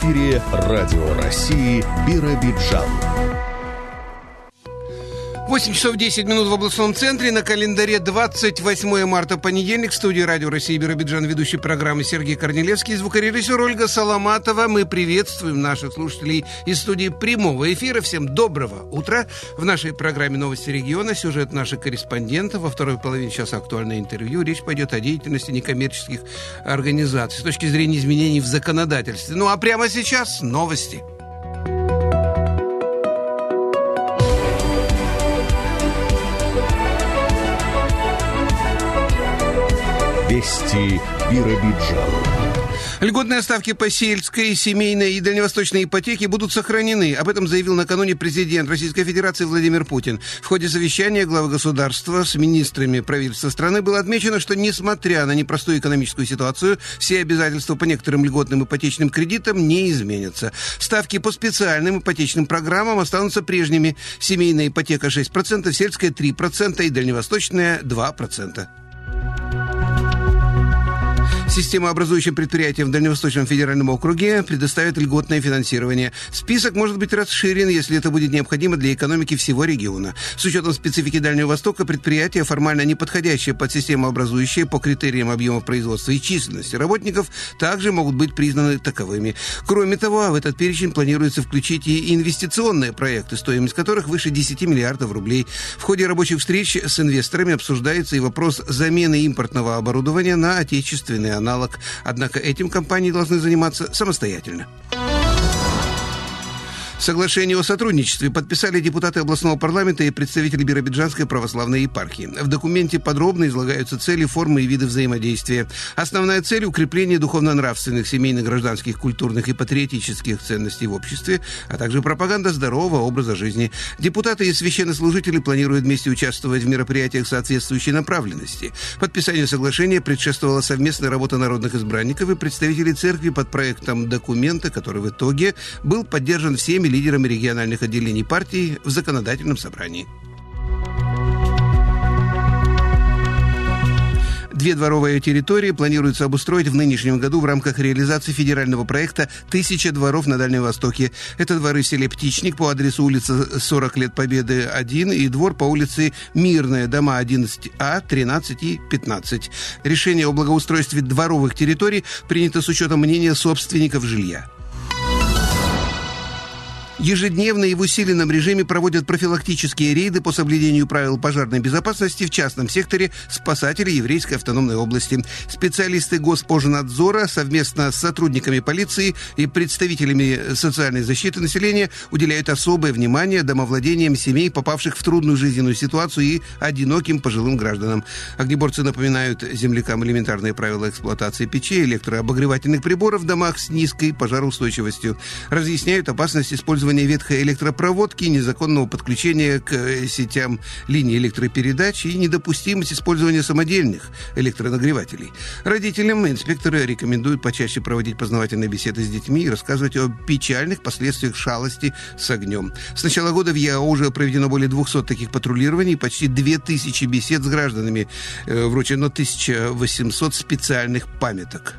эфире Радио России Биробиджан. 8 часов 10 минут в областном центре. На календаре 28 марта, понедельник. В студии Радио России Биробиджан, ведущий программы Сергей Корнелевский, звукорежиссер Ольга Соломатова. Мы приветствуем наших слушателей из студии прямого эфира. Всем доброго утра. В нашей программе «Новости региона» сюжет наших корреспондентов. Во второй половине часа актуальное интервью. Речь пойдет о деятельности некоммерческих организаций с точки зрения изменений в законодательстве. Ну а прямо сейчас новости. Вести Биробиджан. Льготные ставки по сельской, семейной и дальневосточной ипотеке будут сохранены. Об этом заявил накануне президент Российской Федерации Владимир Путин. В ходе совещания главы государства с министрами правительства страны было отмечено, что несмотря на непростую экономическую ситуацию, все обязательства по некоторым льготным ипотечным кредитам не изменятся. Ставки по специальным ипотечным программам останутся прежними. Семейная ипотека 6%, сельская 3% и дальневосточная 2%. Системообразующим предприятиям в Дальневосточном федеральном округе предоставят льготное финансирование. Список может быть расширен, если это будет необходимо для экономики всего региона. С учетом специфики Дальнего Востока предприятия, формально не подходящие под системообразующие по критериям объема производства и численности работников, также могут быть признаны таковыми. Кроме того, в этот перечень планируется включить и инвестиционные проекты, стоимость которых выше 10 миллиардов рублей. В ходе рабочих встреч с инвесторами обсуждается и вопрос замены импортного оборудования на отечественные аналог. Однако этим компании должны заниматься самостоятельно. Соглашение о сотрудничестве подписали депутаты областного парламента и представители Биробиджанской православной епархии. В документе подробно излагаются цели, формы и виды взаимодействия. Основная цель – укрепление духовно-нравственных, семейных, гражданских, культурных и патриотических ценностей в обществе, а также пропаганда здорового образа жизни. Депутаты и священнослужители планируют вместе участвовать в мероприятиях соответствующей направленности. Подписанию соглашения предшествовала совместная работа народных избранников и представителей церкви под проектом документа, который в итоге был поддержан всеми лидерами региональных отделений партии в законодательном собрании. Две дворовые территории планируется обустроить в нынешнем году в рамках реализации федерального проекта «Тысяча дворов на Дальнем Востоке». Это дворы в селе Птичник по адресу улица 40 лет Победы 1 и двор по улице Мирная, дома 11А, 13 и 15. Решение о благоустройстве дворовых территорий принято с учетом мнения собственников жилья. Ежедневно и в усиленном режиме проводят профилактические рейды по соблюдению правил пожарной безопасности в частном секторе спасатели Еврейской автономной области. Специалисты Госпожнадзора совместно с сотрудниками полиции и представителями социальной защиты населения уделяют особое внимание домовладениям семей, попавших в трудную жизненную ситуацию и одиноким пожилым гражданам. Огнеборцы напоминают землякам элементарные правила эксплуатации печей, электрообогревательных приборов в домах с низкой пожароустойчивостью. Разъясняют опасность использования использования ветхой электропроводки, незаконного подключения к э, сетям линий электропередач и недопустимость использования самодельных электронагревателей. Родителям инспекторы рекомендуют почаще проводить познавательные беседы с детьми и рассказывать о печальных последствиях шалости с огнем. С начала года в ЯО уже проведено более 200 таких патрулирований, почти 2000 бесед с гражданами, э, вручено 1800 специальных памяток.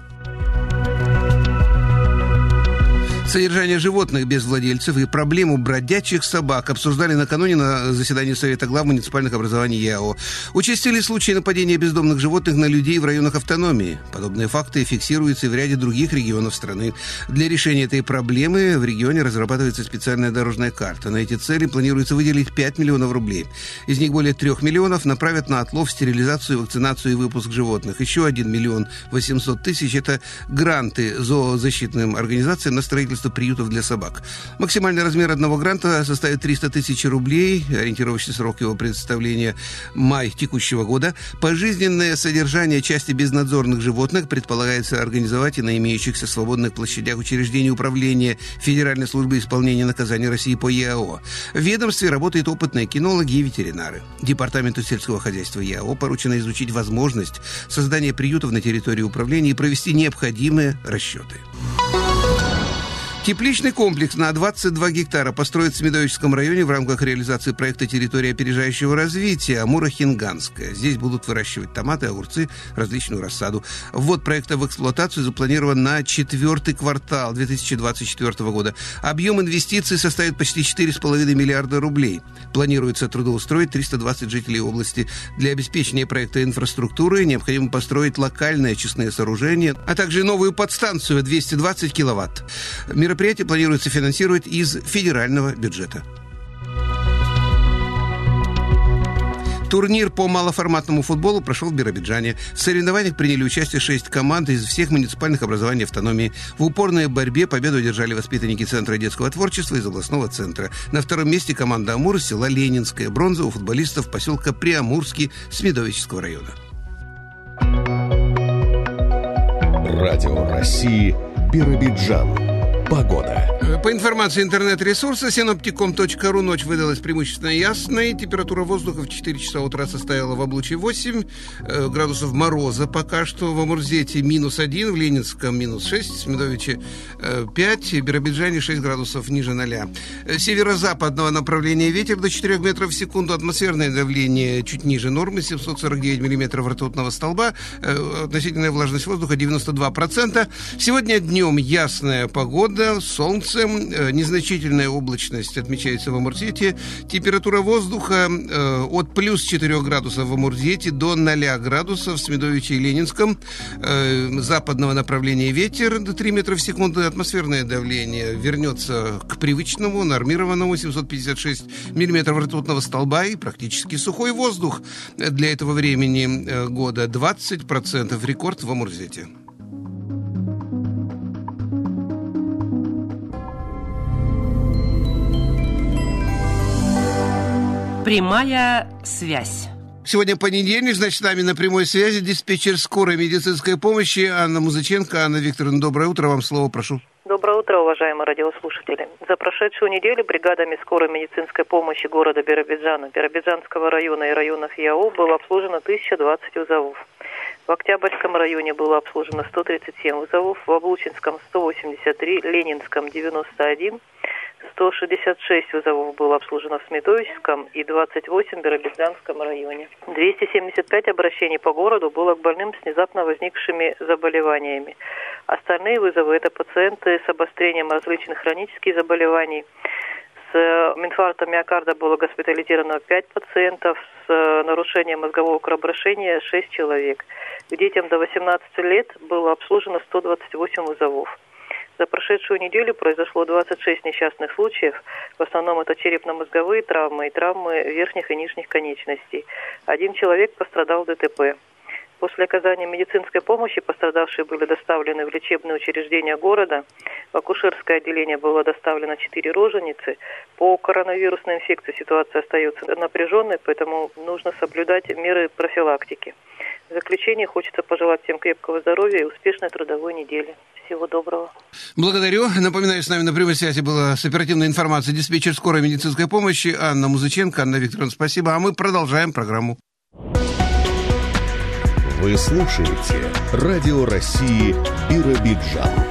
Содержание животных без владельцев и проблему бродячих собак обсуждали накануне на заседании Совета глав муниципальных образований ЯО. Участили случаи нападения бездомных животных на людей в районах автономии. Подобные факты фиксируются и в ряде других регионов страны. Для решения этой проблемы в регионе разрабатывается специальная дорожная карта. На эти цели планируется выделить 5 миллионов рублей. Из них более 3 миллионов направят на отлов, стерилизацию, вакцинацию и выпуск животных. Еще 1 миллион 800 тысяч – это гранты зоозащитным организациям на строительство строительства приютов для собак. Максимальный размер одного гранта составит 300 тысяч рублей. Ориентировочный срок его представления – май текущего года. Пожизненное содержание части безнадзорных животных предполагается организовать и на имеющихся свободных площадях учреждений управления Федеральной службы исполнения наказаний России по ЕАО. В ведомстве работают опытные кинологи и ветеринары. Департаменту сельского хозяйства ЕАО поручено изучить возможность создания приютов на территории управления и провести необходимые расчеты. Тепличный комплекс на 22 гектара построят в Смедовическом районе в рамках реализации проекта «Территория опережающего развития» Амура-Хинганская. Здесь будут выращивать томаты, огурцы, различную рассаду. Ввод проекта в эксплуатацию запланирован на четвертый квартал 2024 года. Объем инвестиций составит почти 4,5 миллиарда рублей. Планируется трудоустроить 320 жителей области. Для обеспечения проекта инфраструктуры необходимо построить локальные очистные сооружения, а также новую подстанцию 220 киловатт. Мероприятие планируется финансировать из федерального бюджета. Турнир по малоформатному футболу прошел в Биробиджане. В соревнованиях приняли участие шесть команд из всех муниципальных образований автономии. В упорной борьбе победу одержали воспитанники Центра детского творчества из областного центра. На втором месте команда «Амур» из села Ленинская. Бронза у футболистов поселка Приамурский Смедовического района. Радио России Биробиджан. Погода. По информации интернет-ресурса синоптиком.ру ночь выдалась преимущественно ясной. Температура воздуха в 4 часа утра составила в облаче 8 э, градусов мороза пока что. В Амурзете минус 1, в Ленинском минус 6, в Смедовиче э, 5, в Биробиджане 6 градусов ниже 0. Э, северо-западного направления ветер до 4 метров в секунду. Атмосферное давление чуть ниже нормы, 749 миллиметров ртутного столба. Э, относительная влажность воздуха 92%. Сегодня днем ясная погода погода, солнце, э, незначительная облачность отмечается в Амурзете. Температура воздуха э, от плюс 4 градусов в Амурзете до 0 градусов в Смедовиче и Ленинском. Э, западного направления ветер до 3 метра в секунду. Атмосферное давление вернется к привычному, нормированному 756 миллиметров ртутного столба и практически сухой воздух для этого времени года 20% рекорд в Амурзете. Прямая связь. Сегодня понедельник, значит, с нами на прямой связи диспетчер скорой медицинской помощи Анна Музыченко. Анна Викторовна, доброе утро, вам слово, прошу. Доброе утро, уважаемые радиослушатели. За прошедшую неделю бригадами скорой медицинской помощи города Биробиджана, Биробиджанского района и районов ЯО было обслужено 1020 вызовов. В Октябрьском районе было обслужено 137 вызовов, в Облучинском 183, Ленинском 91, 166 вызовов было обслужено в Сметовическом и 28 в Биробиджанском районе. 275 обращений по городу было к больным с внезапно возникшими заболеваниями. Остальные вызовы – это пациенты с обострением различных хронических заболеваний. С инфарктом миокарда было госпитализировано 5 пациентов, с нарушением мозгового кровообращения 6 человек. Детям до 18 лет было обслужено 128 вызовов. За прошедшую неделю произошло 26 несчастных случаев. В основном это черепно-мозговые травмы и травмы верхних и нижних конечностей. Один человек пострадал в ДТП. После оказания медицинской помощи пострадавшие были доставлены в лечебные учреждения города. В акушерское отделение было доставлено 4 роженицы. По коронавирусной инфекции ситуация остается напряженной, поэтому нужно соблюдать меры профилактики. В заключение хочется пожелать всем крепкого здоровья и успешной трудовой недели. Всего доброго. Благодарю. Напоминаю, с нами на прямой связи была с оперативной информацией диспетчер скорой медицинской помощи Анна Музыченко. Анна Викторовна, спасибо. А мы продолжаем программу. Вы слушаете Радио России Биробиджан.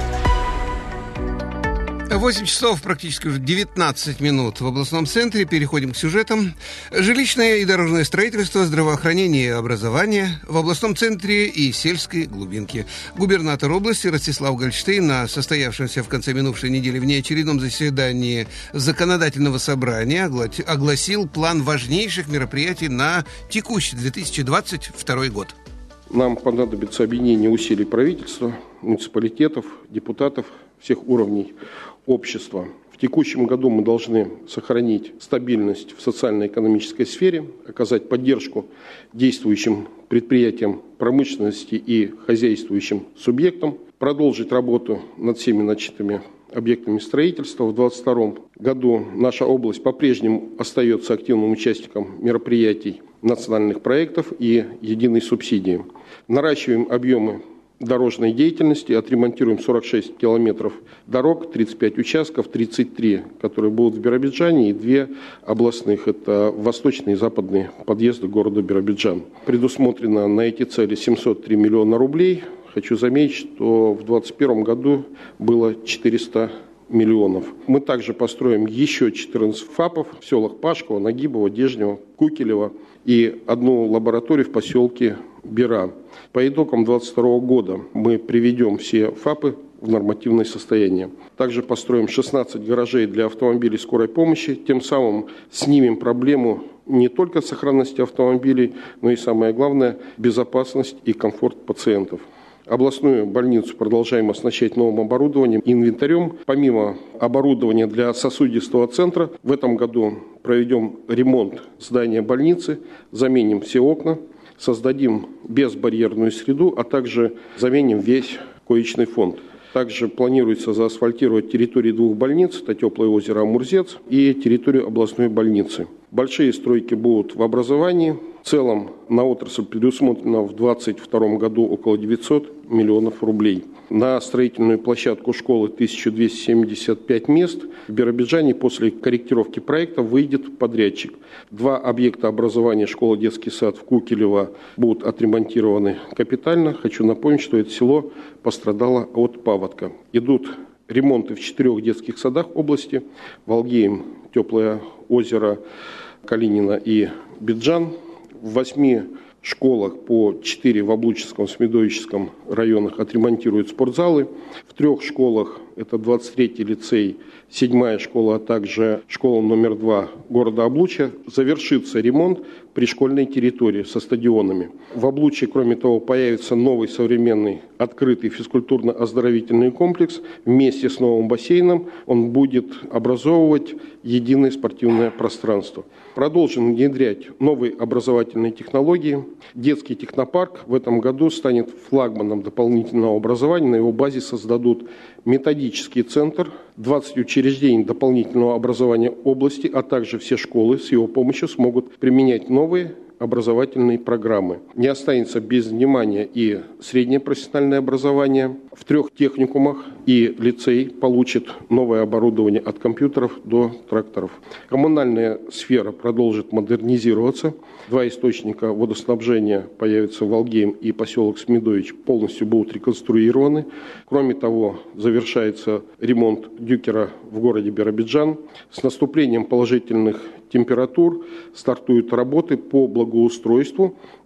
8 часов, практически уже 19 минут в областном центре. Переходим к сюжетам. Жилищное и дорожное строительство, здравоохранение и образование в областном центре и сельской глубинке. Губернатор области Ростислав Гольштейн на состоявшемся в конце минувшей недели внеочередном заседании законодательного собрания огласил план важнейших мероприятий на текущий 2022 год. Нам понадобится объединение усилий правительства, муниципалитетов, депутатов всех уровней общества. В текущем году мы должны сохранить стабильность в социально-экономической сфере, оказать поддержку действующим предприятиям промышленности и хозяйствующим субъектам, продолжить работу над всеми начатыми объектами строительства. В 2022 году наша область по-прежнему остается активным участником мероприятий национальных проектов и единой субсидии. Наращиваем объемы дорожной деятельности, отремонтируем 46 километров дорог, 35 участков, 33, которые будут в Биробиджане, и две областных, это восточные и западные подъезды города Биробиджан. Предусмотрено на эти цели 703 миллиона рублей. Хочу заметить, что в 2021 году было 400 миллионов. Мы также построим еще 14 ФАПов в селах Пашково, Нагибово, Дежнево, Кукелево и одну лабораторию в поселке Бира. По итогам 2022 года мы приведем все ФАПы в нормативное состояние. Также построим 16 гаражей для автомобилей скорой помощи, тем самым снимем проблему не только сохранности автомобилей, но и самое главное – безопасность и комфорт пациентов. Областную больницу продолжаем оснащать новым оборудованием и инвентарем. Помимо оборудования для сосудистого центра, в этом году проведем ремонт здания больницы, заменим все окна, создадим безбарьерную среду, а также заменим весь коечный фонд. Также планируется заасфальтировать территории двух больниц, это Теплое озеро Амурзец и территорию областной больницы. Большие стройки будут в образовании. В целом на отрасль предусмотрено в 2022 году около 900 миллионов рублей. На строительную площадку школы 1275 мест. В Биробиджане после корректировки проекта выйдет подрядчик. Два объекта образования школа детский сад в Кукелево будут отремонтированы капитально. Хочу напомнить, что это село пострадало от паводка. Идут ремонты в четырех детских садах области. Волгеем, Теплое озеро, Калинина и Биджан. В восьми школах по 4 в Облуческом, Смедовическом районах отремонтируют спортзалы. В трех школах, это 23-й лицей, 7 школа, а также школа номер 2 города Облучья, завершится ремонт при школьной территории со стадионами. В Облучье, кроме того, появится новый современный открытый физкультурно-оздоровительный комплекс. Вместе с новым бассейном он будет образовывать единое спортивное пространство. Продолжим внедрять новые образовательные технологии. Детский технопарк в этом году станет флагманом дополнительного образования. На его базе создадут методический центр, 20 учреждений дополнительного образования области, а также все школы с его помощью смогут применять новые новые образовательные программы. Не останется без внимания и среднее профессиональное образование. В трех техникумах и лицей получит новое оборудование от компьютеров до тракторов. Коммунальная сфера продолжит модернизироваться. Два источника водоснабжения появятся в Волгеем и поселок Смедович полностью будут реконструированы. Кроме того, завершается ремонт дюкера в городе Биробиджан. С наступлением положительных температур стартуют работы по благоустройству.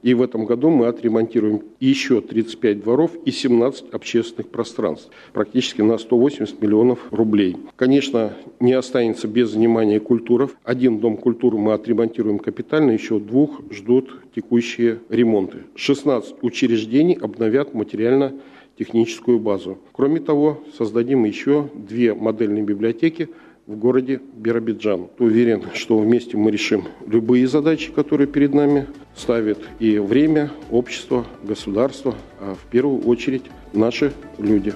И в этом году мы отремонтируем еще 35 дворов и 17 общественных пространств. Практически на 180 миллионов рублей. Конечно, не останется без внимания культуров. Один дом культуры мы отремонтируем капитально, еще двух ждут текущие ремонты. 16 учреждений обновят материально техническую базу. Кроме того, создадим еще две модельные библиотеки – в городе Биробиджан. Уверен, что вместе мы решим любые задачи, которые перед нами ставит и время, общество, государство, а в первую очередь наши люди.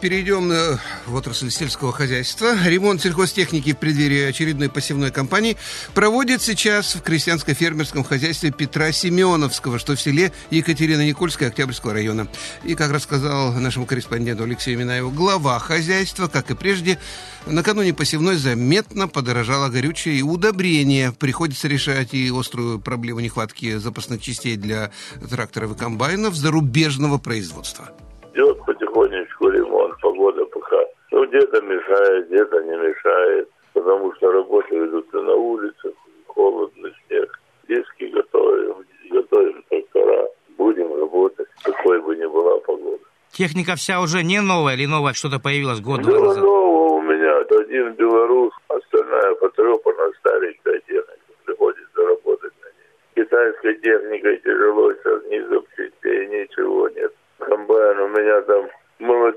Перейдем э, в отрасль сельского хозяйства. Ремонт сельхозтехники в преддверии очередной посевной кампании проводит сейчас в крестьянско-фермерском хозяйстве Петра Семеновского, что в селе Екатерина-Никольская Октябрьского района. И, как рассказал нашему корреспонденту Алексею Минаеву, глава хозяйства, как и прежде, накануне посевной заметно подорожало горючее и удобрение. Приходится решать и острую проблему нехватки запасных частей для тракторов и комбайнов зарубежного производства. Идет потихонечку ремонт, погода пока. Ну, где-то мешает, где-то не мешает, потому что работы ведутся на улицах, холодно, снег. Диски готовим, готовим трактора, будем работать, какой бы ни была погода. Техника вся уже не новая или новая, что-то появилось год два назад? нового у меня один белорус, остальная потрепана старенькая техника. Приходится работать на ней. Китайской техникой тяжело, сейчас ни запчастей, ничего нет. Комбайн у меня там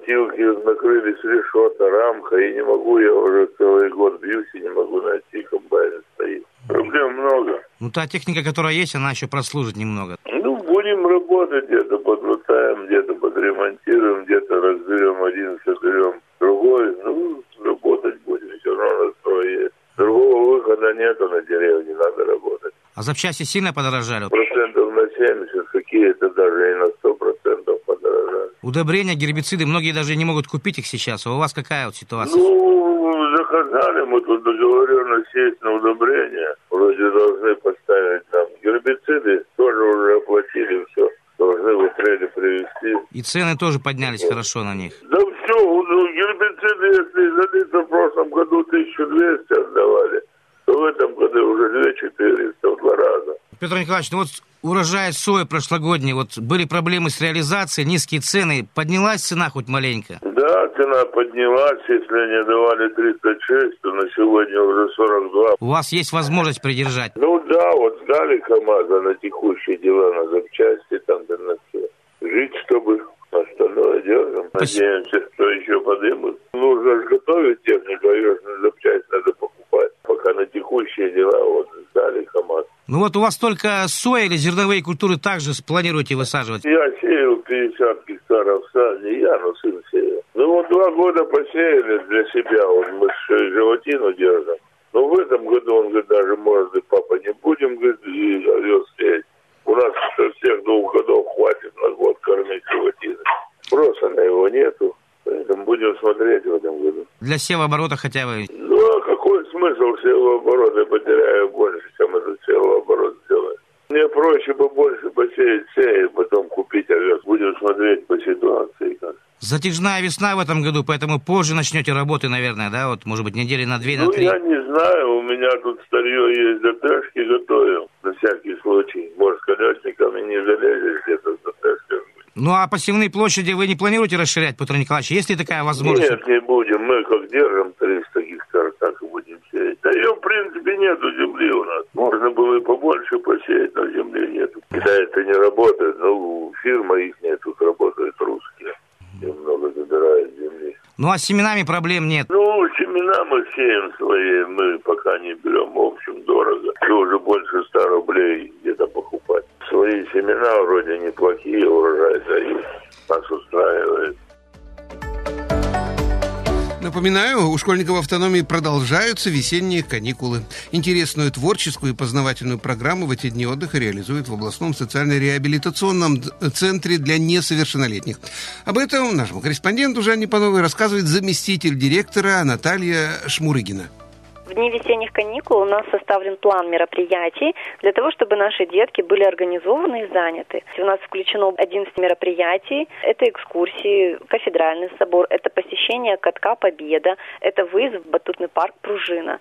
молотилки накрылись решета, рамка, и не могу, я уже целый год бьюсь и не могу найти, комбайн стоит. Проблем много. Ну, та техника, которая есть, она еще прослужит немного. Ну, будем работать, где-то подлутаем, где-то подремонтируем, где-то разберем один, соберем другой. Ну, работать будем, все равно настрой есть. Другого выхода нету на деревне, надо работать. А запчасти сильно подорожали? Процентов на 70, какие-то даже и на 100 процентов подорожали. Удобрения, гербициды, многие даже не могут купить их сейчас. А у вас какая вот ситуация? Ну, заказали, мы тут договоренность есть на удобрения. Вроде должны поставить там гербициды, тоже уже оплатили все. Должны в апреле привезти. И цены тоже поднялись хорошо на них. Да все, ну, гербициды, если залито в прошлом году 1200 отдавали, то в этом году уже 2400 в два раза. Петр Николаевич, ну вот урожай сои прошлогодний, вот были проблемы с реализацией, низкие цены, поднялась цена хоть маленько? Да, цена поднялась, если они давали 36, то на сегодня уже 42. У вас есть возможность придержать? Ну да, вот сдали КАМАЗа на текущие дела, на запчасти, там, да на все. Жить, чтобы остальное держим. Надеемся, что еще подымут. Нужно же готовить технику, а ее же на запчасть надо покупать. Пока на текущие дела вот сдали КАМАЗ. Ну вот у вас только соя или зерновые культуры также планируете высаживать? Я сеял 50 гектаров сани, я, ну, сын сеял. Ну, вот два года посеяли для себя, вот мы же животину держим. Но в этом году, он говорит, даже, может, и папа, не будем, говорит, и овес сеять. У нас всех двух годов хватит на год кормить животины. Спроса на его нету, поэтому будем смотреть в этом году. Для севооборота хотя бы? Ну, а смысл севооборота? Я потеряю больше, чем этот севооборот сделать. Мне проще бы больше посеять сеять, потом купить овес. Будем смотреть по ситуации как. Затяжная весна в этом году, поэтому позже начнете работы, наверное, да? Вот, может быть, недели на две, на Ну, три. я не знаю, у меня тут старье есть, ДТшки готовил, на всякий случай. Может, колесниками не залезешь где-то с ДТшками. Ну, а посевные площади вы не планируете расширять, Петр Николаевич? Есть ли такая возможность? Нет, не будем. Мы как держим 300 гектар, так. Да ее, в принципе, нету земли у нас. Можно было и побольше посеять, но земли нету. Когда это не работает, ну, фирма их нет, тут работают русские. И много забирают земли. Ну, а с семенами проблем нет. Ну, семена мы сеем свои, мы пока не берем, в общем, дорого. И уже больше 100 рублей где-то покупать. Свои семена вроде неплохие, урожай дают. Нас устраивает. Напоминаю, у школьников автономии продолжаются весенние каникулы. Интересную творческую и познавательную программу в эти дни отдыха реализуют в областном социально-реабилитационном центре для несовершеннолетних. Об этом нашему корреспонденту Жанне Пановой рассказывает заместитель директора Наталья Шмурыгина. В дни весенних каникул у нас составлен план мероприятий для того, чтобы наши детки были организованы и заняты. У нас включено 11 мероприятий. Это экскурсии, кафедральный собор, это посещение катка Победа, это выезд в батутный парк Пружина.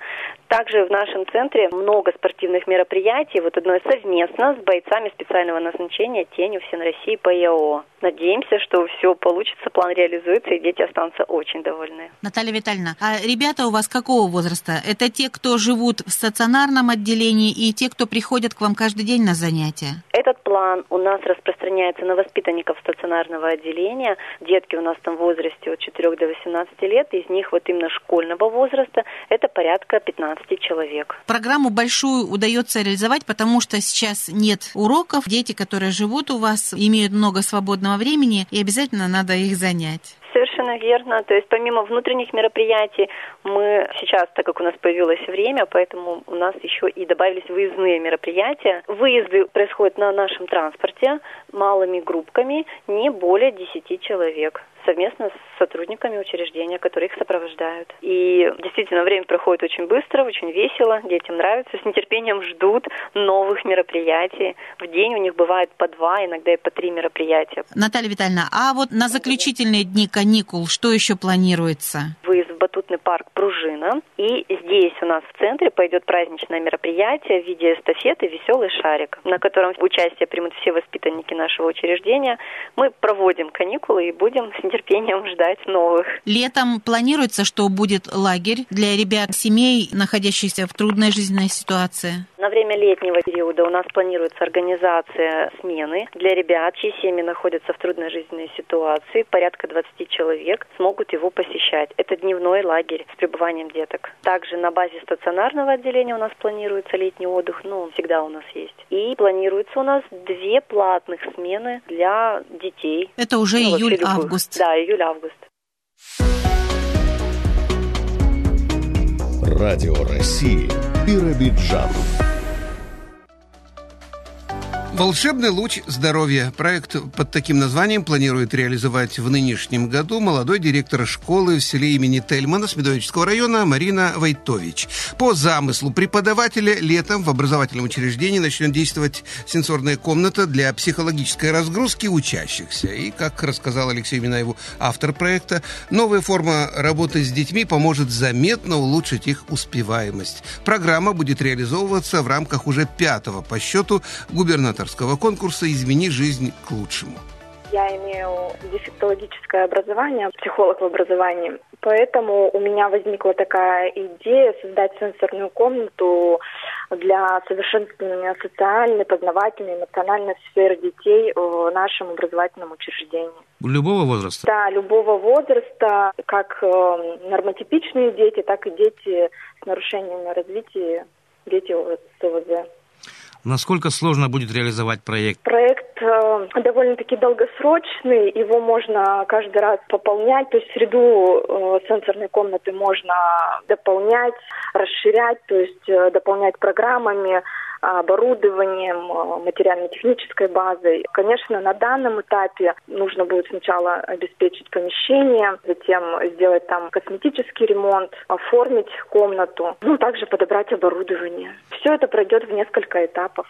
Также в нашем центре много спортивных мероприятий. Вот одно совместно с бойцами специального назначения «Тенью Всен России» по ИАО. Надеемся, что все получится, план реализуется, и дети останутся очень довольны. Наталья Витальевна, а ребята у вас какого возраста? Это те, кто живут в стационарном отделении и те, кто приходят к вам каждый день на занятия? Этот план у нас распространяется на воспитанников стационарного отделения. Детки у нас там в возрасте от 4 до 18 лет, из них вот именно школьного возраста это порядка 15 человек. Программу большую удается реализовать, потому что сейчас нет уроков. Дети, которые живут у вас, имеют много свободного времени, и обязательно надо их занять. Совершенно верно. То есть помимо внутренних мероприятий, мы сейчас, так как у нас появилось время, поэтому у нас еще и добавились выездные мероприятия. Выезды происходят на нашем транспорте малыми группками, не более 10 человек совместно с сотрудниками учреждения, которые их сопровождают. И действительно, время проходит очень быстро, очень весело, детям нравится, с нетерпением ждут новых мероприятий. В день у них бывает по два, иногда и по три мероприятия. Наталья Витальевна, а вот на заключительные дни каникул что еще планируется? Выезд в батутный парк «Пружина». И здесь у нас в центре пойдет праздничное мероприятие в виде эстафеты «Веселый шарик», на котором участие примут все воспитанники нашего учреждения. Мы проводим каникулы и будем с нетерпением ждать новых. Летом планируется, что будет лагерь для ребят семей, находящихся в трудной жизненной ситуации? На время летнего периода у нас планируется организация смены для ребят, чьи семьи находятся в трудной жизненной ситуации. Порядка 20 человек смогут его посещать. Это дневной лагерь с пребыванием деток. Также на базе стационарного отделения у нас планируется летний отдых, ну, он всегда у нас есть. И планируется у нас две платных смены для детей. Это уже Ну, июль-август. Да, июль-август. Радио России Биробиджан. Волшебный луч здоровья. Проект под таким названием планирует реализовать в нынешнем году молодой директор школы в селе имени Тельмана Смедовического района Марина Войтович. По замыслу преподавателя летом в образовательном учреждении начнет действовать сенсорная комната для психологической разгрузки учащихся. И, как рассказал Алексей Минаеву, автор проекта, новая форма работы с детьми поможет заметно улучшить их успеваемость. Программа будет реализовываться в рамках уже пятого по счету губернатора авторского конкурса «Измени жизнь к лучшему». Я имею дефектологическое образование, психолог в образовании. Поэтому у меня возникла такая идея создать сенсорную комнату для совершенствования социальной, познавательной, эмоциональной сферы детей в нашем образовательном учреждении. Любого возраста? Да, любого возраста, как э, нормотипичные дети, так и дети с нарушениями развития, дети с ОВЗ. Насколько сложно будет реализовать проект? Проект э, довольно-таки долгосрочный, его можно каждый раз пополнять, то есть среду э, сенсорной комнаты можно дополнять, расширять, то есть э, дополнять программами, оборудованием, э, материально-технической базой. Конечно, на данном этапе нужно будет сначала обеспечить помещение, затем сделать там косметический ремонт, оформить комнату, ну, также подобрать оборудование. Все это пройдет в несколько этапов.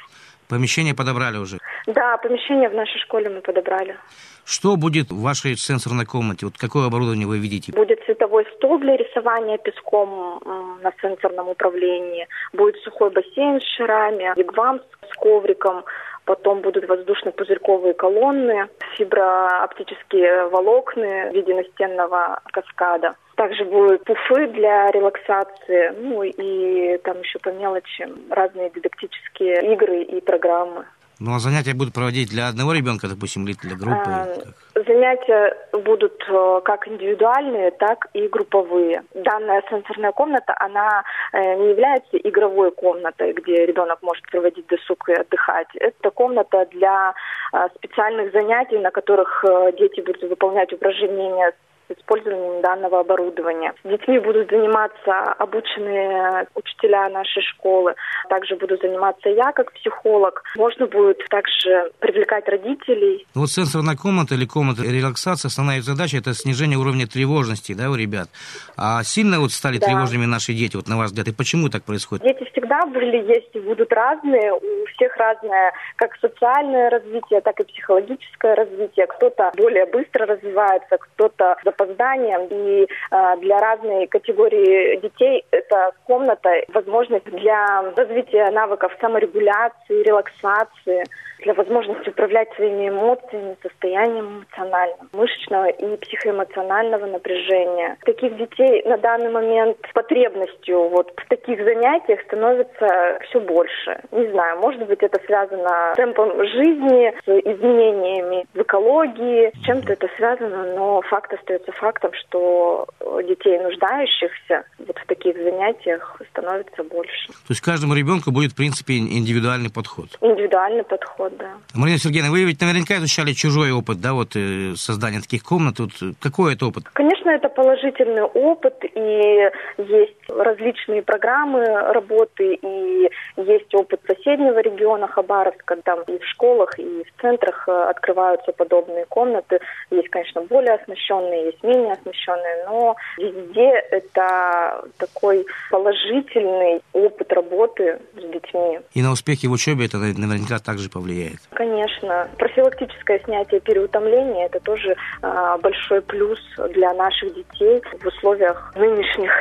Помещение подобрали уже? Да, помещение в нашей школе мы подобрали. Что будет в вашей сенсорной комнате? Вот какое оборудование вы видите? Будет световой стол для рисования песком на сенсорном управлении. Будет сухой бассейн с шарами, вигвам с ковриком, потом будут воздушно-пузырьковые колонны, фиброоптические волокны в виде настенного каскада. Также будут пуфы для релаксации, ну и там еще по мелочи разные дидактические игры и программы. Ну, а занятия будут проводить для одного ребенка, допустим, или для группы? А, занятия будут э, как индивидуальные, так и групповые. Данная сенсорная комната, она э, не является игровой комнатой, где ребенок может проводить досуг и отдыхать. Это комната для э, специальных занятий, на которых дети будут выполнять упражнения использованием данного оборудования. С детьми будут заниматься обученные учителя нашей школы. Также буду заниматься я как психолог. Можно будет также привлекать родителей. Ну вот сенсорная комната или комната релаксации, основная задача это снижение уровня тревожности да, у ребят. А сильно вот стали да. тревожными наши дети, вот на ваш взгляд, и почему так происходит? Дети всегда были, есть и будут разные. У всех разное как социальное развитие, так и психологическое развитие. Кто-то более быстро развивается, кто-то опозданием. И э, для разной категории детей это комната возможность для развития навыков саморегуляции, релаксации, для возможности управлять своими эмоциями, состоянием эмоциональным, мышечного и психоэмоционального напряжения. Таких детей на данный момент потребностью вот в таких занятиях становится все больше. Не знаю, может быть это связано с темпом жизни, с изменениями в экологии, с чем-то это связано, но факт остается фактом, что детей, нуждающихся вот в таких занятиях, становится больше. То есть каждому ребенку будет, в принципе, индивидуальный подход? Индивидуальный подход, да. Марина Сергеевна, вы ведь наверняка изучали чужой опыт, да, вот э, создания таких комнат. Вот, какой это опыт? Конечно, это положительный опыт, и есть различные программы работы, и есть опыт соседнего региона Хабаровска, там и в школах, и в центрах э, открываются подобные комнаты. Есть, конечно, более оснащенные, есть менее оснащенные, но везде это такой положительный опыт работы с детьми. И на успехи в учебе это наверняка также повлияет. Конечно. Профилактическое снятие переутомления – это тоже э, большой плюс для наших детей в условиях нынешних.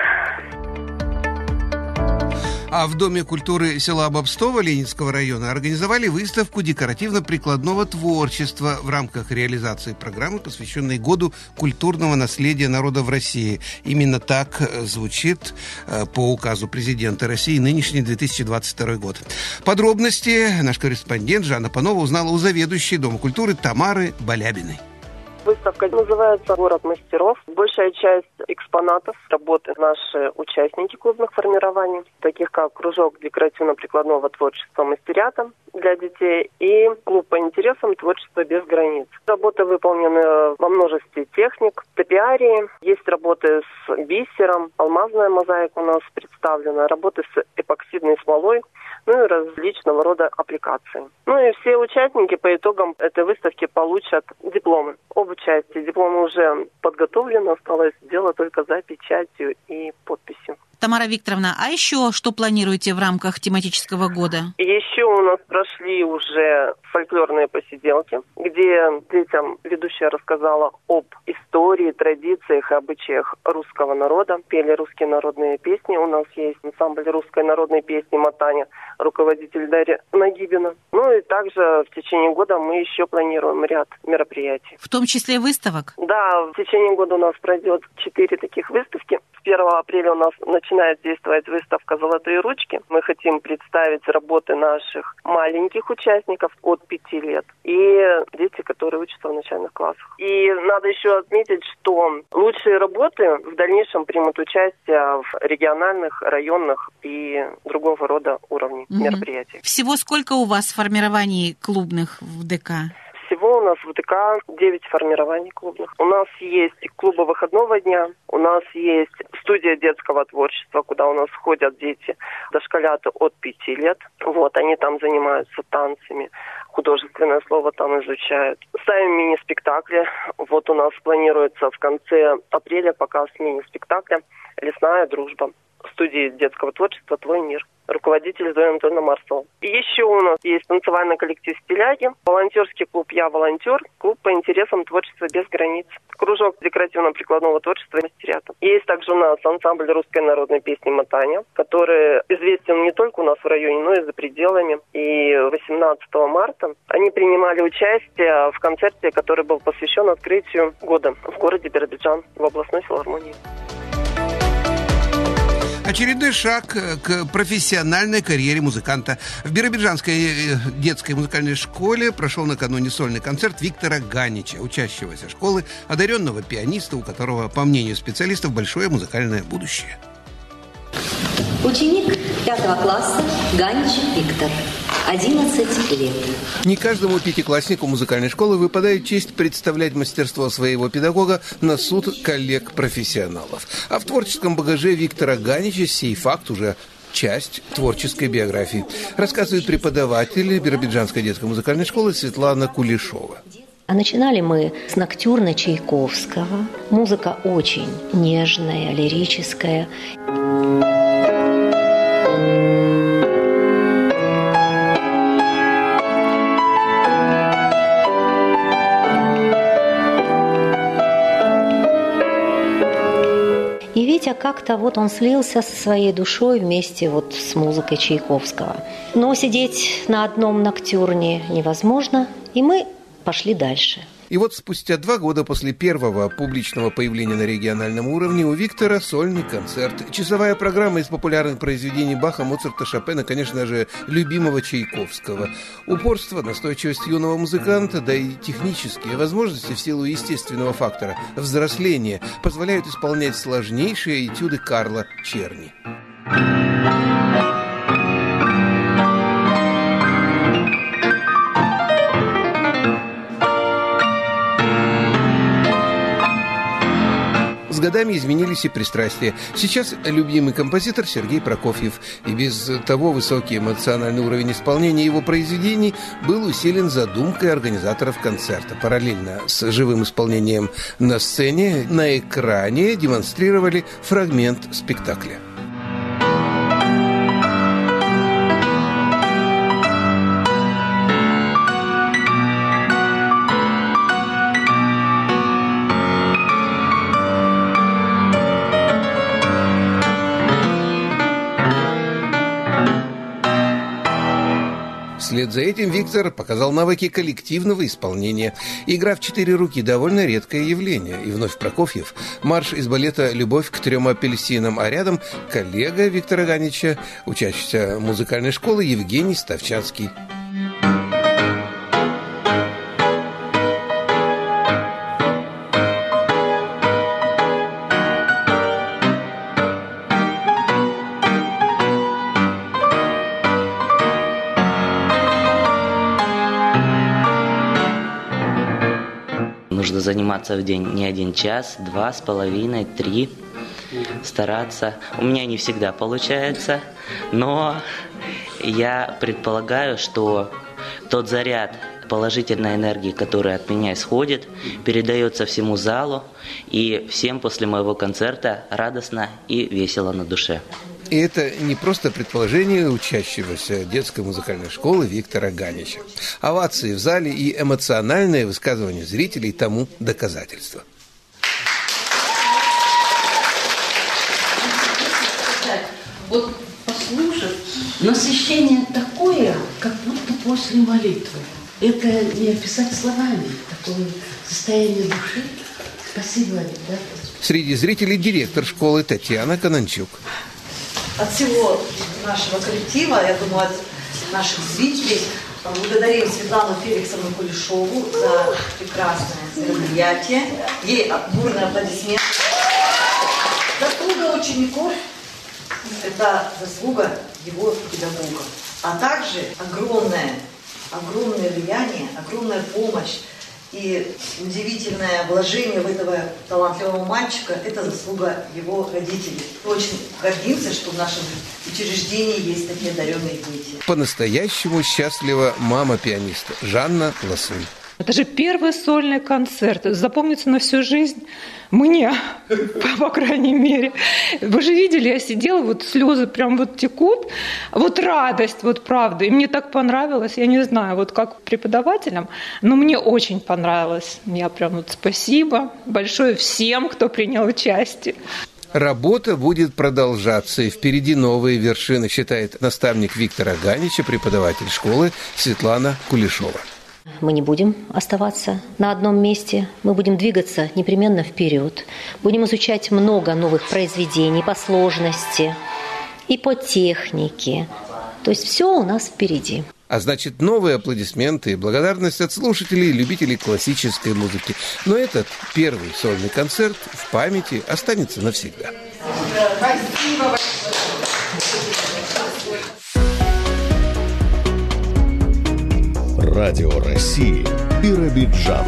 А в Доме культуры села Бобстово Ленинского района организовали выставку декоративно-прикладного творчества в рамках реализации программы, посвященной году культурного наследия народа в России. Именно так э, звучит э, по указу президента России нынешний 2022 год. Подробности наш корреспондент Жанна Панова узнала у заведующей Дома культуры Тамары Балябиной. Выставка называется «Город мастеров». Большая часть экспонатов работы наши участники клубных формирований, таких как кружок декоративно-прикладного творчества «Мастерята» для детей и клуб по интересам «Творчество без границ». Работы выполнены во множестве техник, топиарии, есть работы с бисером, алмазная мозаика у нас представлена, работы с эпоксидной смолой, ну и различного рода аппликации. Ну и все участники по итогам этой выставки получат дипломы об участии. Дипломы уже подготовлены, осталось дело только за печатью и подписью. Тамара Викторовна, а еще что планируете в рамках тематического года? Еще у нас прошли уже фольклорные посиделки, где детям ведущая рассказала об истории, традициях и обычаях русского народа. Пели русские народные песни. У нас есть ансамбль русской народной песни «Матаня», руководитель Дарья Нагибина. Ну и также в течение года мы еще планируем ряд мероприятий. В том числе выставок? Да, в течение года у нас пройдет четыре таких выставки. С 1 апреля у нас начинает действовать выставка «Золотые ручки». Мы хотим представить работы наших маленьких участников от пяти лет и дети, которые учатся в начальных классах. И надо еще отметить, что лучшие работы в дальнейшем примут участие в региональных, районных и другого рода уровней угу. мероприятий. Всего сколько у вас формирований клубных в ДК? Всего у нас в ДК 9 формирований клубных. У нас есть клубы выходного дня, у нас есть студия детского творчества, куда у нас ходят дети, дошколята от 5 лет. Вот, они там занимаются танцами, художественное слово там изучают. Ставим мини-спектакли. Вот у нас планируется в конце апреля показ мини-спектакля «Лесная дружба» студии детского творчества «Твой мир» руководитель Зоя Анатольевна Марсова. И еще у нас есть танцевальный коллектив «Стиляги», волонтерский клуб «Я волонтер», клуб по интересам творчества без границ, кружок декоративно-прикладного творчества «Мастерята». Есть также у нас ансамбль русской народной песни «Матаня», который известен не только у нас в районе, но и за пределами. И 18 марта они принимали участие в концерте, который был посвящен открытию года в городе Биробиджан в областной филармонии. Очередной шаг э, к профессиональной карьере музыканта. В Биробиджанской э, детской музыкальной школе прошел накануне сольный концерт Виктора Ганича, учащегося школы, одаренного пианиста, у которого, по мнению специалистов, большое музыкальное будущее. Ученик пятого класса Ганич Виктор. 11 лет. Не каждому пятикласснику музыкальной школы выпадает честь представлять мастерство своего педагога на суд коллег-профессионалов. А в творческом багаже Виктора Ганича сей факт уже часть творческой биографии, рассказывает преподаватель Биробиджанской детской музыкальной школы Светлана Кулешова. А начинали мы с ноктюрна Чайковского. Музыка очень нежная, лирическая. Как-то вот он слился со своей душой вместе вот с музыкой Чайковского. Но сидеть на одном ноктюрне невозможно, и мы пошли дальше – и вот спустя два года после первого публичного появления на региональном уровне у Виктора сольный концерт. Часовая программа из популярных произведений Баха, Моцарта, Шопена, конечно же, любимого Чайковского. Упорство, настойчивость юного музыканта, да и технические возможности в силу естественного фактора взросления позволяют исполнять сложнейшие этюды Карла Черни. С годами изменились и пристрастия. Сейчас любимый композитор Сергей Прокофьев. И без того высокий эмоциональный уровень исполнения его произведений был усилен задумкой организаторов концерта. Параллельно с живым исполнением на сцене, на экране демонстрировали фрагмент спектакля. Вслед за этим Виктор показал навыки коллективного исполнения. Игра в четыре руки – довольно редкое явление. И вновь Прокофьев. Марш из балета «Любовь к трем апельсинам», а рядом коллега Виктора Ганича, учащийся музыкальной школы Евгений Ставчанский. Заниматься в день не один час, два с половиной, три, стараться. У меня не всегда получается, но я предполагаю, что тот заряд положительной энергии, которая от меня исходит, передается всему залу, и всем после моего концерта радостно и весело на душе. И это не просто предположение учащегося детской музыкальной школы Виктора Ганича. Овации в зале и эмоциональное высказывание зрителей тому доказательство. Вот послушать, насыщение такое, как будто после молитвы. Это не описать словами, такое состояние души. Спасибо, да? Среди зрителей директор школы Татьяна Кананчук. От всего нашего коллектива, я думаю, от наших зрителей, благодарим Светлану Феликсовну Кулешову за прекрасное мероприятие. Ей бурный аплодисмент. Заслуга учеников – это заслуга его педагогов. А также огромное, огромное влияние, огромная помощь и удивительное вложение в этого талантливого мальчика – это заслуга его родителей. Очень гордимся, что в нашем учреждении есть такие одаренные дети. По-настоящему счастлива мама пианиста Жанна Ласунь. Это же первый сольный концерт. Запомнится на всю жизнь мне, по крайней мере. Вы же видели, я сидела, вот слезы прям вот текут. Вот радость, вот правда. И мне так понравилось, я не знаю, вот как преподавателям, но мне очень понравилось. Я прям вот спасибо большое всем, кто принял участие. Работа будет продолжаться, и впереди новые вершины, считает наставник Виктора Ганича, преподаватель школы Светлана Кулешова. Мы не будем оставаться на одном месте, мы будем двигаться непременно вперед, будем изучать много новых произведений по сложности и по технике. То есть все у нас впереди. А значит, новые аплодисменты и благодарность от слушателей и любителей классической музыки. Но этот первый сольный концерт в памяти останется навсегда. Спасибо Радио России Биробиджан.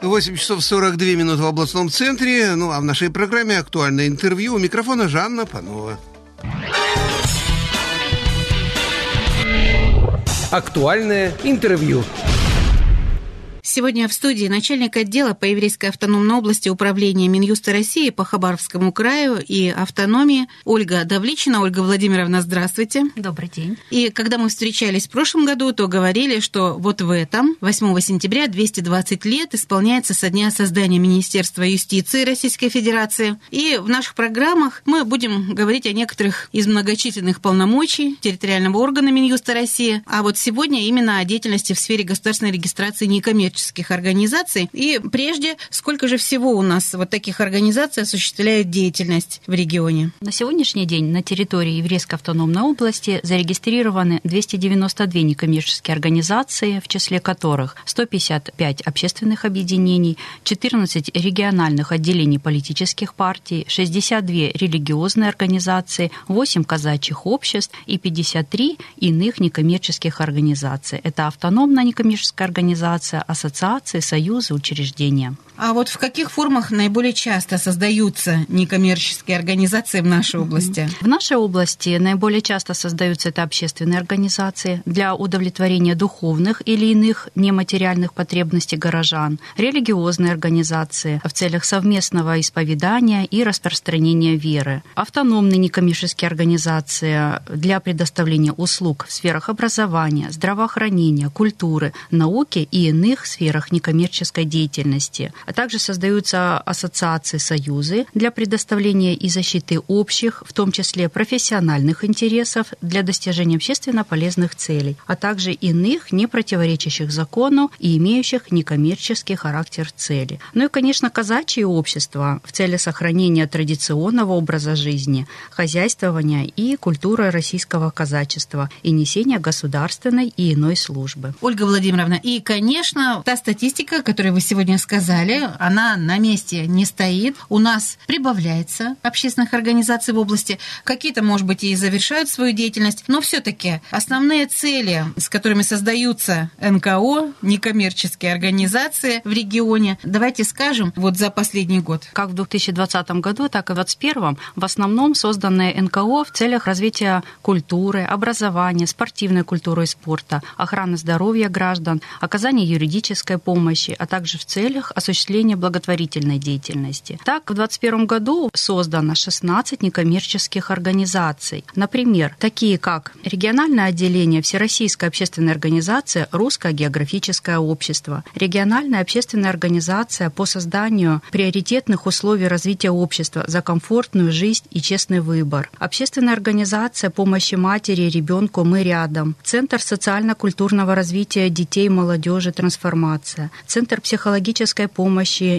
8 часов 42 минуты в областном центре. Ну, а в нашей программе актуальное интервью. У микрофона Жанна Панова. Актуальное интервью. Сегодня в студии начальник отдела по Еврейской автономной области управления Минюста России по Хабаровскому краю и автономии Ольга Давличина. Ольга Владимировна, здравствуйте. Добрый день. И когда мы встречались в прошлом году, то говорили, что вот в этом, 8 сентября, 220 лет исполняется со дня создания Министерства юстиции Российской Федерации. И в наших программах мы будем говорить о некоторых из многочисленных полномочий территориального органа Минюста России. А вот сегодня именно о деятельности в сфере государственной регистрации некоммерческих некоммерческих организаций. И прежде, сколько же всего у нас вот таких организаций осуществляют деятельность в регионе? На сегодняшний день на территории Еврейской автономной области зарегистрированы 292 некоммерческие организации, в числе которых 155 общественных объединений, 14 региональных отделений политических партий, 62 религиозные организации, 8 казачьих обществ и 53 иных некоммерческих организаций. Это автономная некоммерческая организация, ассоциации, союзы, учреждения. А вот в каких формах наиболее часто создаются некоммерческие организации в нашей области? В нашей области наиболее часто создаются это общественные организации для удовлетворения духовных или иных нематериальных потребностей горожан, религиозные организации в целях совместного исповедания и распространения веры, автономные некоммерческие организации для предоставления услуг в сферах образования, здравоохранения, культуры, науки и иных сферах некоммерческой деятельности, а также создаются ассоциации, союзы для предоставления и защиты общих, в том числе профессиональных интересов для достижения общественно полезных целей, а также иных, не противоречащих закону и имеющих некоммерческий характер цели. Ну и, конечно, казачье общество в цели сохранения традиционного образа жизни, хозяйствования и культуры российского казачества и несения государственной и иной службы. Ольга Владимировна, и, конечно, та статистика, которую вы сегодня сказали, сказали, она на месте не стоит. У нас прибавляется общественных организаций в области. Какие-то, может быть, и завершают свою деятельность, но все-таки основные цели, с которыми создаются НКО, некоммерческие организации в регионе, давайте скажем, вот за последний год. Как в 2020 году, так и в 2021 в основном созданы НКО в целях развития культуры, образования, спортивной культуры и спорта, охраны здоровья граждан, оказания юридической помощи, а также в целях осуществления благотворительной деятельности. Так, в 2021 году создано 16 некоммерческих организаций. Например, такие как региональное отделение Всероссийской общественной организации «Русское географическое общество», региональная общественная организация по созданию приоритетных условий развития общества за комфортную жизнь и честный выбор, общественная организация помощи матери и ребенку «Мы рядом», Центр социально-культурного развития детей молодежи «Трансформация», Центр психологической помощи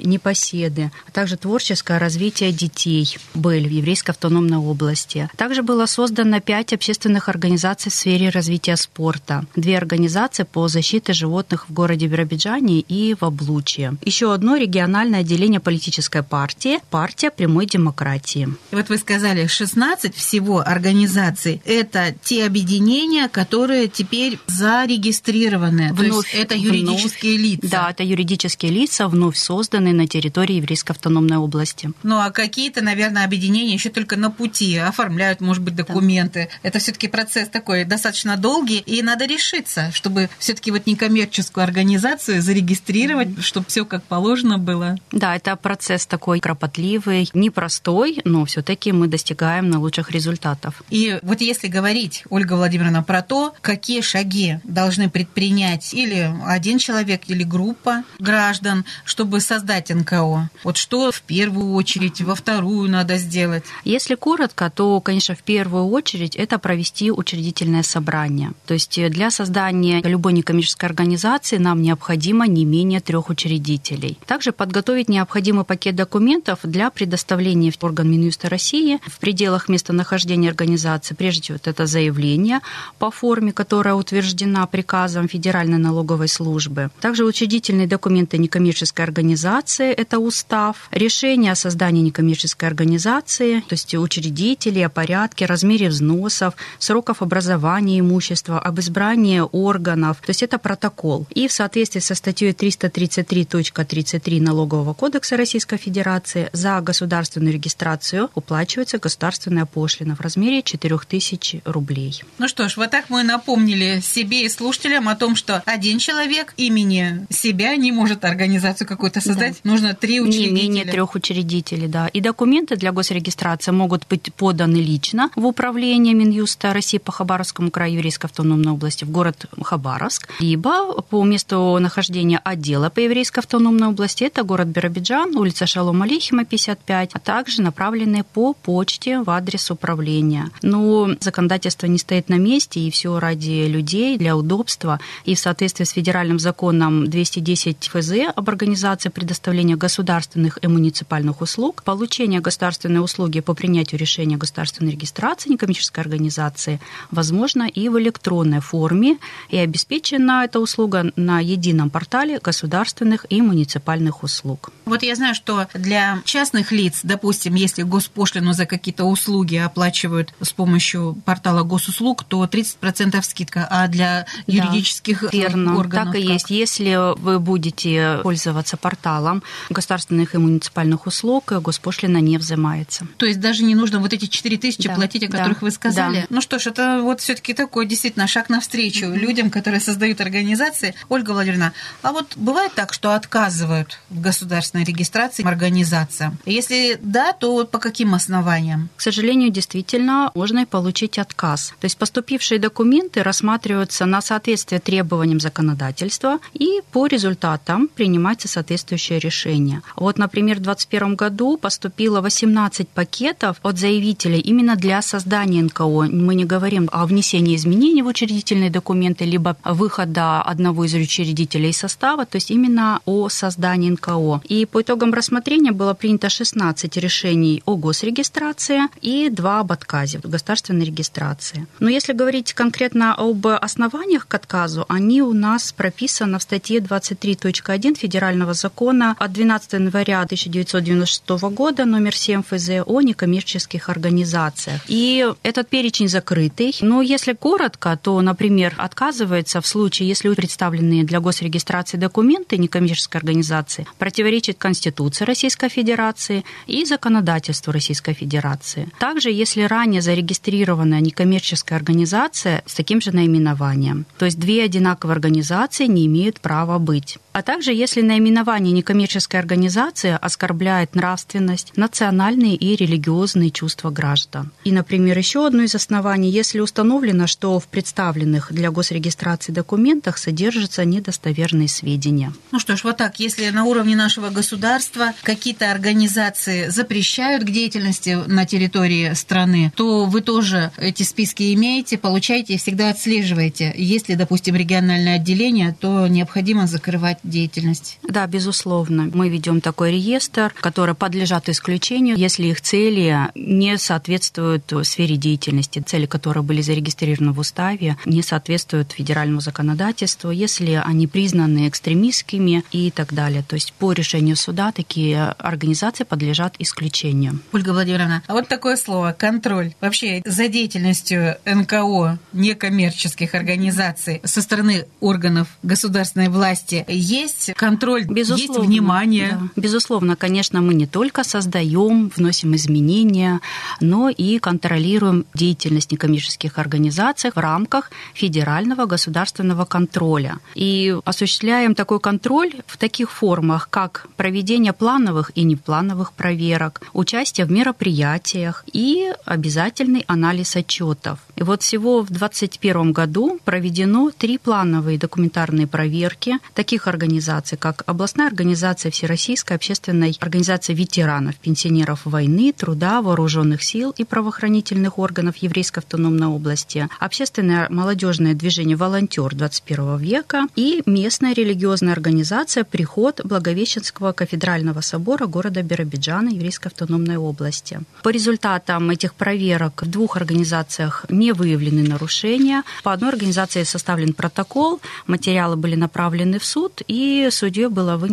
«Непоседы», а также творческое развитие детей «Бель» в Еврейской автономной области. Также было создано пять общественных организаций в сфере развития спорта, две организации по защите животных в городе Биробиджане и в Облучье. Еще одно региональное отделение политической партии «Партия прямой демократии». Вот вы сказали, 16 всего организаций – это те объединения, которые теперь зарегистрированы. Вновь, То есть это юридические вновь, лица. Да, это юридические лица, вновь созданные на территории Еврейской автономной области. Ну а какие-то, наверное, объединения еще только на пути оформляют, может быть, документы. Да. Это все-таки процесс такой достаточно долгий, и надо решиться, чтобы все-таки вот некоммерческую организацию зарегистрировать, mm-hmm. чтобы все как положено было. Да, это процесс такой кропотливый, непростой, но все-таки мы достигаем на лучших результатов. И вот если говорить, Ольга Владимировна, про то, какие шаги должны предпринять или один человек, или группа граждан, чтобы создать НКО, вот что в первую очередь, во вторую надо сделать? Если коротко, то, конечно, в первую очередь это провести учредительное собрание. То есть для создания любой некоммерческой организации нам необходимо не менее трех учредителей. Также подготовить необходимый пакет документов для предоставления в орган Минюста России в пределах местонахождения организации. Прежде всего, это заявление по форме, которая утверждена приказом Федеральной налоговой службы. Также учредительные документы некоммерческой организации – это устав, решение о создании некоммерческой организации, то есть учредители, о порядке, размере взносов, сроков образования имущества, об избрании органов, то есть это протокол. И в соответствии со статьей 333.33 Налогового кодекса Российской Федерации за государственную регистрацию уплачивается государственная пошлина в размере 4000 рублей. Ну что ж, вот так мы напомнили себе и слушателям о том, что один человек имени себя не может организацию какую-то создать. Да. Нужно три учредителя. Не менее трех учредителей, да. И документы для госрегистрации могут быть поданы лично в управление Минюста России по Хабаровскому краю Еврейской автономной области в город Хабаровск, либо по месту нахождения отдела по Еврейской автономной области, это город Биробиджан, улица Шалом Алейхима, 55, а также направлены по почте в адрес управления. Но законодательство не стоит на месте, и все ради людей, для удобства, и в соответствии с федеральным законом 210 ФЗ об организации предоставления государственных и муниципальных услуг, получение государственной услуги по принятию решения государственной регистрации некоммерческой организации возможно и в электронной форме, и обеспечена эта услуга на едином портале государственных и муниципальных услуг. Вот я знаю, что для частных лиц, допустим, если госпошлину за какие-то услуги оплачивают с помощью портала госуслуг, то 30% скидка, а для юридических да, верно, органов так и как? есть. Если вы будете пользоваться порталом государственных и муниципальных услуг, госпошлина не взимается. То есть даже не нужно вот эти 4 тысячи да, платить, о которых да, вы сказали? Да. Ну что ж, это вот все таки такой действительно шаг навстречу mm-hmm. людям, которые создают организации. Ольга Владимировна, а вот бывает так, что отказывают в государственной регистрации организациям? Если да, то по каким основаниям? К сожалению, действительно, можно и получить отказ. То есть поступившие документы рассматриваются на соответствие требованиям законодательства и по результатам принимается соответствующее решение. Вот, например, в 2021 году поступило 18 пакетов от заявителей именно для создания НКО. Мы не говорим о внесении изменений в учредительные документы, либо выхода одного из учредителей состава, то есть именно о создании НКО. И по итогам рассмотрения было принято 16 решений о госрегистрации и 2 об отказе в государственной регистрации. Но если говорить конкретно об основаниях к отказу, они у нас прописаны в статье 23.1 Федерального закона от 12 января 1996 года номер 7 ФЗ о некоммерческих организациях. И этот перечень закрытый. Но если коротко, то, например, отказывается в случае, если представленные для госрегистрации документы некоммерческой организации противоречат Конституции Российской Федерации и законодательству Российской Федерации. Также, если ранее зарегистрированная некоммерческая организация с таким же наименованием. То есть две одинаковые организации не имеют права быть. А также, если наименование некоммерческой организации оскорбляет нравственность, национальные и религиозные чувства граждан. И, например, еще одно из оснований, если установлено, что в представленных для госрегистрации документах содержатся недостоверные сведения. Ну что ж, вот так, если на уровне нашего государства какие-то организации запрещают к деятельности на территории страны, то вы тоже эти списки имеете, получаете и всегда отслеживаете. Если, допустим, региональное отделение, то необходимо закрывать деятельность. Да, безусловно. Мы ведем такой реестр, который подлежат исключению, если их цели не соответствуют сфере деятельности, цели, которые были зарегистрированы в уставе, не соответствуют федеральному законодательству, если они признаны экстремистскими и так далее. То есть по решению суда такие организации подлежат исключению. Ольга Владимировна, а вот такое слово «контроль». Вообще за деятельностью НКО, некоммерческих организаций со стороны органов государственной власти есть контроль, Безусловно, есть внимание. Да. Безусловно, конечно, мы не только создаем, вносим изменения, но и контролируем деятельность некоммерческих организаций в рамках федерального государственного контроля. И осуществляем такой контроль в таких формах, как проведение плановых и неплановых проверок, участие в мероприятиях и обязательный анализ отчетов. И вот всего в 2021 году проведено три плановые документарные проверки таких организаций, как областная организация Всероссийская общественная организация ветеранов, пенсионеров войны, труда, вооруженных сил и правоохранительных органов Еврейской автономной области, общественное молодежное движение «Волонтер 21 века» и местная религиозная организация «Приход Благовещенского кафедрального собора города Биробиджана Еврейской автономной области». По результатам этих проверок в двух организациях не выявлены нарушения. По одной организации составлен протокол, материалы были направлены в суд, и судье было вынесено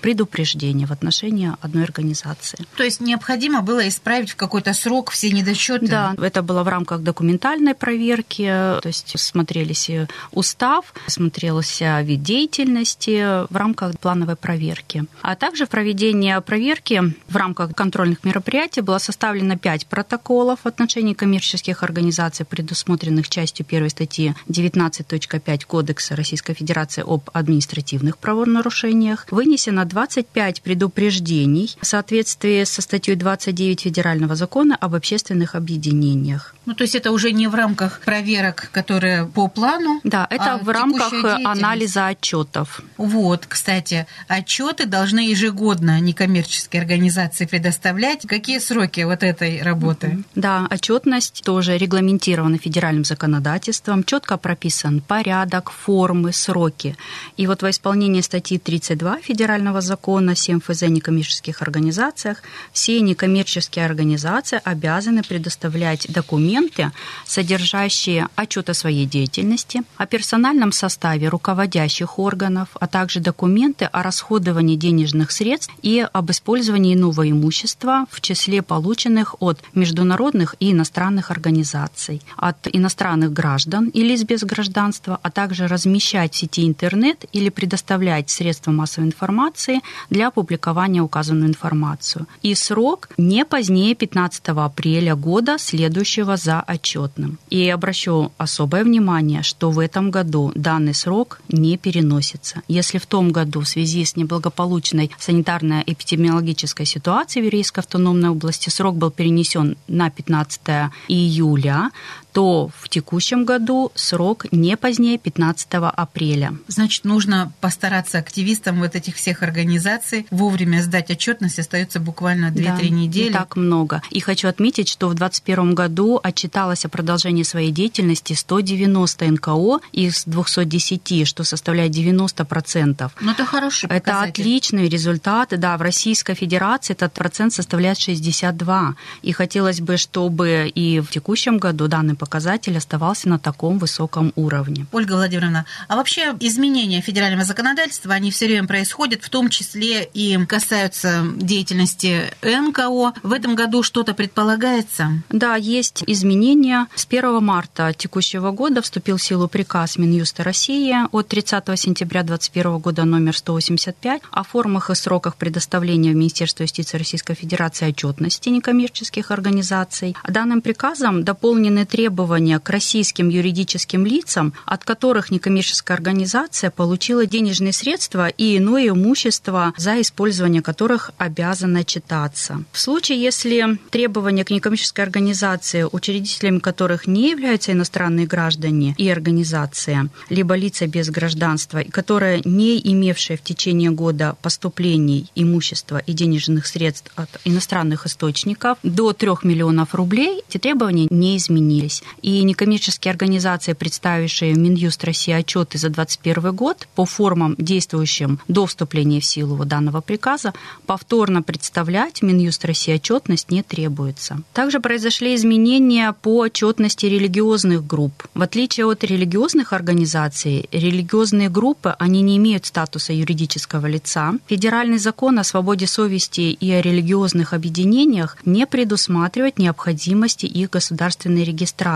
предупреждение в отношении одной организации. То есть необходимо было исправить в какой-то срок все недочеты? Да, это было в рамках документальной проверки, то есть смотрелись устав, смотрелся вид деятельности в рамках плановой проверки. А также в проведении проверки в рамках контрольных мероприятий было составлено пять протоколов в отношении коммерческих организаций, предусмотренных частью первой статьи 19.5 Кодекса Российской Федерации об административных правонарушениях. Вынесено 25 предупреждений в соответствии со статьей 29 Федерального закона об общественных объединениях. Ну, то есть это уже не в рамках проверок, которые по плану. Да, это а в рамках анализа отчетов. Вот, кстати, отчеты должны ежегодно некоммерческие организации предоставлять. Какие сроки вот этой работы? Да, отчетность тоже регламентирована федеральным законодательством, четко прописан порядок, формы, сроки. И вот во исполнении статьи 32 федерального закона 7 ФЗ о некоммерческих организациях все некоммерческие организации обязаны предоставлять документы документы, содержащие отчет о своей деятельности, о персональном составе руководящих органов, а также документы о расходовании денежных средств и об использовании иного имущества в числе полученных от международных и иностранных организаций, от иностранных граждан и лиц без гражданства, а также размещать в сети интернет или предоставлять средства массовой информации для опубликования указанную информацию. И срок не позднее 15 апреля года, следующего за отчетным. И обращу особое внимание, что в этом году данный срок не переносится. Если в том году в связи с неблагополучной санитарно-эпидемиологической ситуацией в Еврейской автономной области срок был перенесен на 15 июля, то в текущем году срок не позднее 15 апреля. Значит, нужно постараться активистам вот этих всех организаций вовремя сдать отчетность. Остается буквально 2-3 да, недели. Не так много. И хочу отметить, что в 2021 году отчиталось о продолжении своей деятельности 190 НКО из 210, что составляет 90%. Ну, это хороший показатель. Это отличный результат. Да, в Российской Федерации этот процент составляет 62. И хотелось бы, чтобы и в текущем году данный показатель оставался на таком высоком уровне. Ольга Владимировна, а вообще изменения федерального законодательства, они все время происходят, в том числе и касаются деятельности НКО. В этом году что-то предполагается? Да, есть изменения. С 1 марта текущего года вступил в силу приказ Минюста России от 30 сентября 2021 года номер 185 о формах и сроках предоставления в Министерство юстиции Российской Федерации отчетности некоммерческих организаций. Данным приказом дополнены требования к российским юридическим лицам, от которых некоммерческая организация получила денежные средства и иное имущество, за использование которых обязана читаться. В случае, если требования к некоммерческой организации, учредителями которых не являются иностранные граждане и организация, либо лица без гражданства, которые не имевшие в течение года поступлений имущества и денежных средств от иностранных источников до 3 миллионов рублей, эти требования не изменились. И некоммерческие организации, представившие Минюст России отчеты за 2021 год по формам, действующим до вступления в силу данного приказа, повторно представлять Минюст России отчетность не требуется. Также произошли изменения по отчетности религиозных групп. В отличие от религиозных организаций, религиозные группы, они не имеют статуса юридического лица. Федеральный закон о свободе совести и о религиозных объединениях не предусматривает необходимости их государственной регистрации,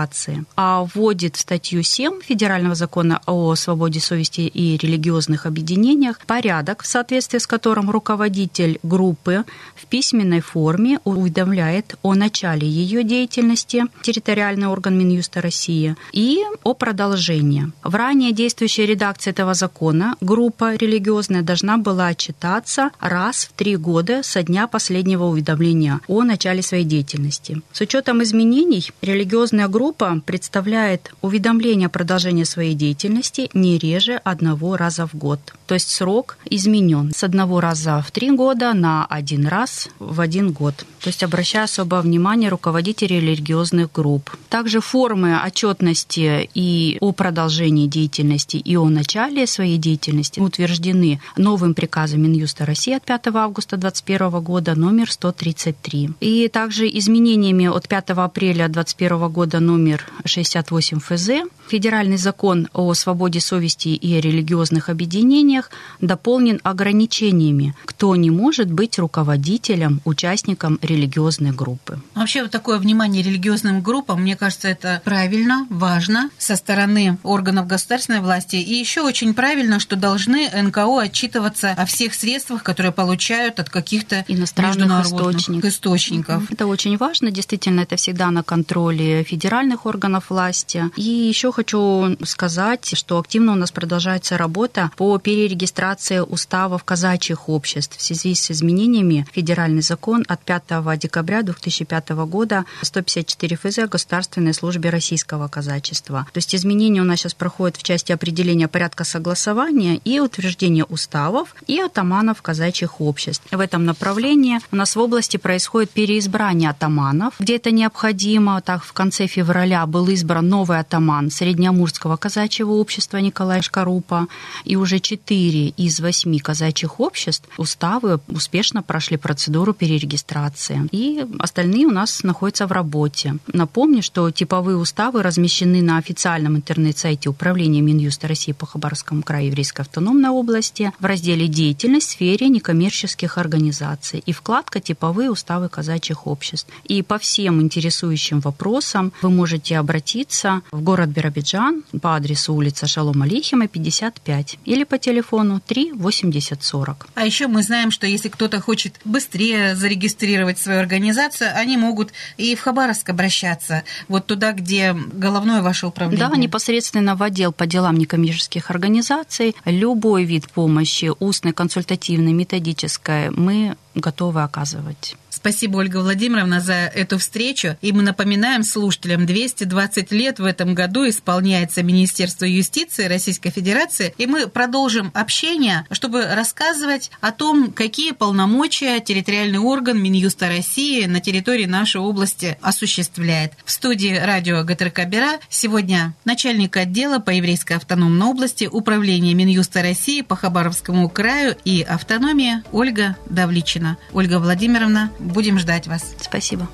а вводит в статью 7 Федерального закона о свободе совести и религиозных объединениях порядок, в соответствии с которым руководитель группы в письменной форме уведомляет о начале ее деятельности, территориальный орган Минюста России, и о продолжении. В ранее действующей редакции этого закона группа религиозная должна была отчитаться раз в три года со дня последнего уведомления о начале своей деятельности. С учетом изменений религиозная группа представляет уведомление о продолжении своей деятельности не реже одного раза в год. То есть срок изменен с одного раза в три года на один раз в один год. То есть обращая особое внимание руководителей религиозных групп. Также формы отчетности и о продолжении деятельности и о начале своей деятельности утверждены новым приказом Минюста России от 5 августа 2021 года номер 133. И также изменениями от 5 апреля 2021 года номер 68 ФЗ Федеральный закон о свободе совести и религиозных объединениях дополнен ограничениями, кто не может быть руководителем, участником религиозной группы. Вообще вот такое внимание религиозным группам, мне кажется, это правильно, важно со стороны органов государственной власти. И еще очень правильно, что должны НКО отчитываться о всех средствах, которые получают от каких-то иностранных источников. источников. Это очень важно, действительно, это всегда на контроле федеральных органов власти. И еще хочу сказать, что активно у нас продолжается работа по перерегистрации уставов казачьих обществ в связи с изменениями федеральный закон от 5 декабря 2005 года 154 ФЗ о государственной службе российского казачества. То есть изменения у нас сейчас проходят в части определения порядка согласования и утверждения уставов и атаманов казачьих обществ. В этом направлении у нас в области происходит переизбрание атаманов, где это необходимо. Так, в конце февраля был избран новый атаман Среднеамурского казачьего общества Николай Шкарупа, и уже четыре из восьми казачьих обществ уставы успешно прошли процедуру перерегистрации. И остальные у нас находятся в работе. Напомню, что типовые уставы размещены на официальном интернет-сайте Управления Минюста России по Хабаровскому краю Еврейской автономной области в разделе «Деятельность в сфере некоммерческих организаций» и вкладка «Типовые уставы казачьих обществ». И по всем интересующим вопросам вы можете обратиться в город Биробиджан по адресу улица Шалома Лихима, 55 или по телефону 3 80 40. А еще мы знаем, что если кто-то хочет быстрее зарегистрировать свою организацию, они могут и в Хабаровск обращаться, вот туда, где головное ваше управление. Да, непосредственно в отдел по делам некоммерческих организаций. Любой вид помощи, устной, консультативной, методической, мы готовы оказывать. Спасибо, Ольга Владимировна, за эту встречу. И мы напоминаем слушателям, 220 лет в этом году исполняется Министерство юстиции Российской Федерации. И мы продолжим общение, чтобы рассказывать о том, какие полномочия территориальный орган Минюста России на территории нашей области осуществляет. В студии радио ГТРК Бера сегодня начальник отдела по еврейской автономной области Управления Минюста России по Хабаровскому краю и автономии Ольга Давличина. Ольга Владимировна, Будем ждать вас. Спасибо.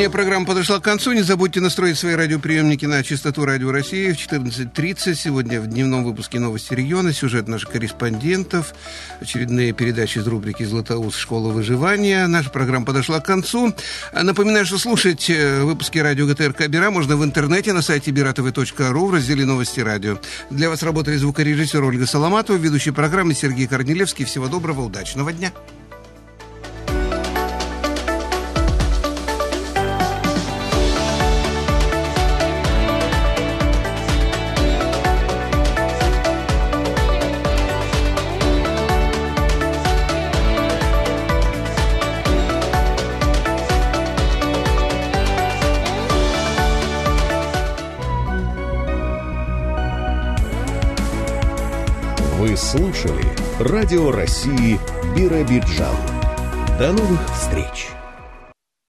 Сегодняшняя программа подошла к концу. Не забудьте настроить свои радиоприемники на частоту Радио России в 14.30. Сегодня в дневном выпуске «Новости региона» сюжет наших корреспондентов, очередные передачи из рубрики «Златоуст. Школа выживания». Наша программа подошла к концу. Напоминаю, что слушать э, выпуски радио ГТРК Бира можно в интернете на сайте биратв.ру в разделе «Новости радио». Для вас работали звукорежиссер Ольга Соломатова, ведущий программы Сергей Корнилевский. Всего доброго, удачного дня. Слушали Радио России Биробиджан. До новых встреч!